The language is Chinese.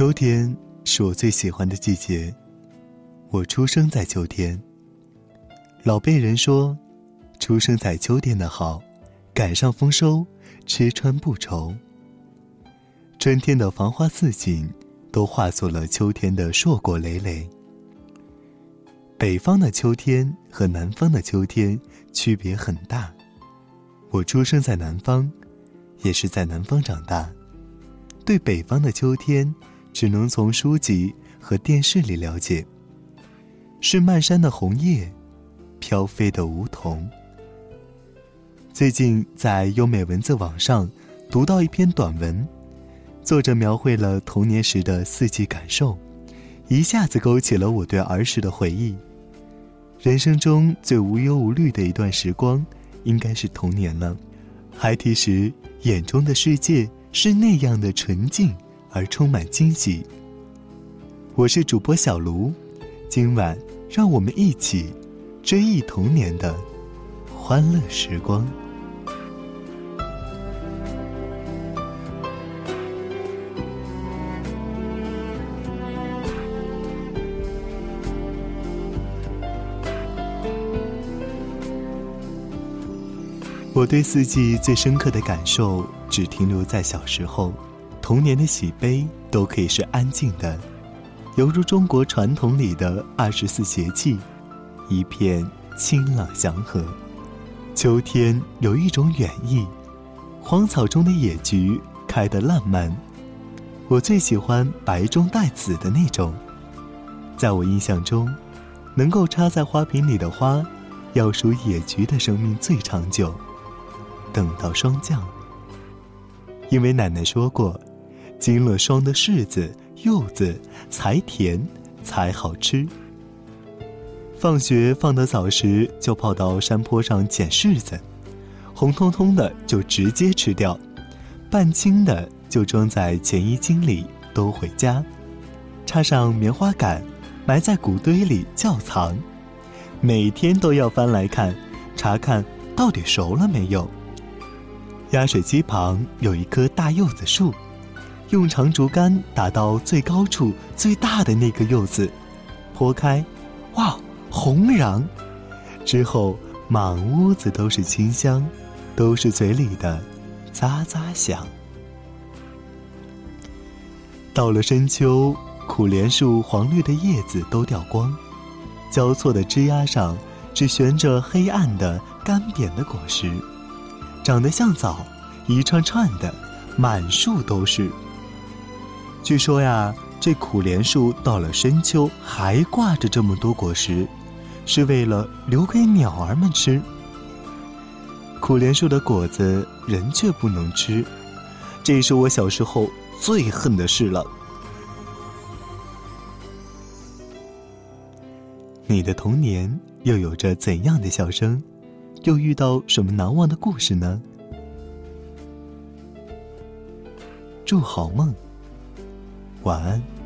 秋天是我最喜欢的季节。我出生在秋天。老辈人说，出生在秋天的好，赶上丰收，吃穿不愁。春天的繁花似锦，都化作了秋天的硕果累累。北方的秋天和南方的秋天区别很大。我出生在南方，也是在南方长大，对北方的秋天，只能从书籍和电视里了解。是漫山的红叶，飘飞的梧桐。最近在优美文字网上读到一篇短文，作者描绘了童年时的四季感受，一下子勾起了我对儿时的回忆。人生中最无忧无虑的一段时光。应该是童年了，孩提时眼中的世界是那样的纯净而充满惊喜。我是主播小卢，今晚让我们一起追忆童年的欢乐时光。我对四季最深刻的感受，只停留在小时候，童年的喜悲都可以是安静的，犹如中国传统里的二十四节气，一片清朗祥和。秋天有一种远意，荒草中的野菊开得烂漫，我最喜欢白中带紫的那种。在我印象中，能够插在花瓶里的花，要数野菊的生命最长久。等到霜降，因为奶奶说过，经了霜的柿子、柚子才甜，才好吃。放学放得早时，就跑到山坡上捡柿子，红彤彤的就直接吃掉，半青的就装在钱衣襟里兜回家，插上棉花杆，埋在谷堆里窖藏，每天都要翻来看，查看到底熟了没有。压水机旁有一棵大柚子树，用长竹竿打到最高处最大的那个柚子，剖开，哇，红瓤！之后满屋子都是清香，都是嘴里的咂咂响。到了深秋，苦莲树黄绿的叶子都掉光，交错的枝丫上只悬着黑暗的干瘪的果实。长得像枣，一串串的，满树都是。据说呀，这苦莲树到了深秋还挂着这么多果实，是为了留给鸟儿们吃。苦莲树的果子人却不能吃，这是我小时候最恨的事了。你的童年又有着怎样的笑声？又遇到什么难忘的故事呢？祝好梦，晚安。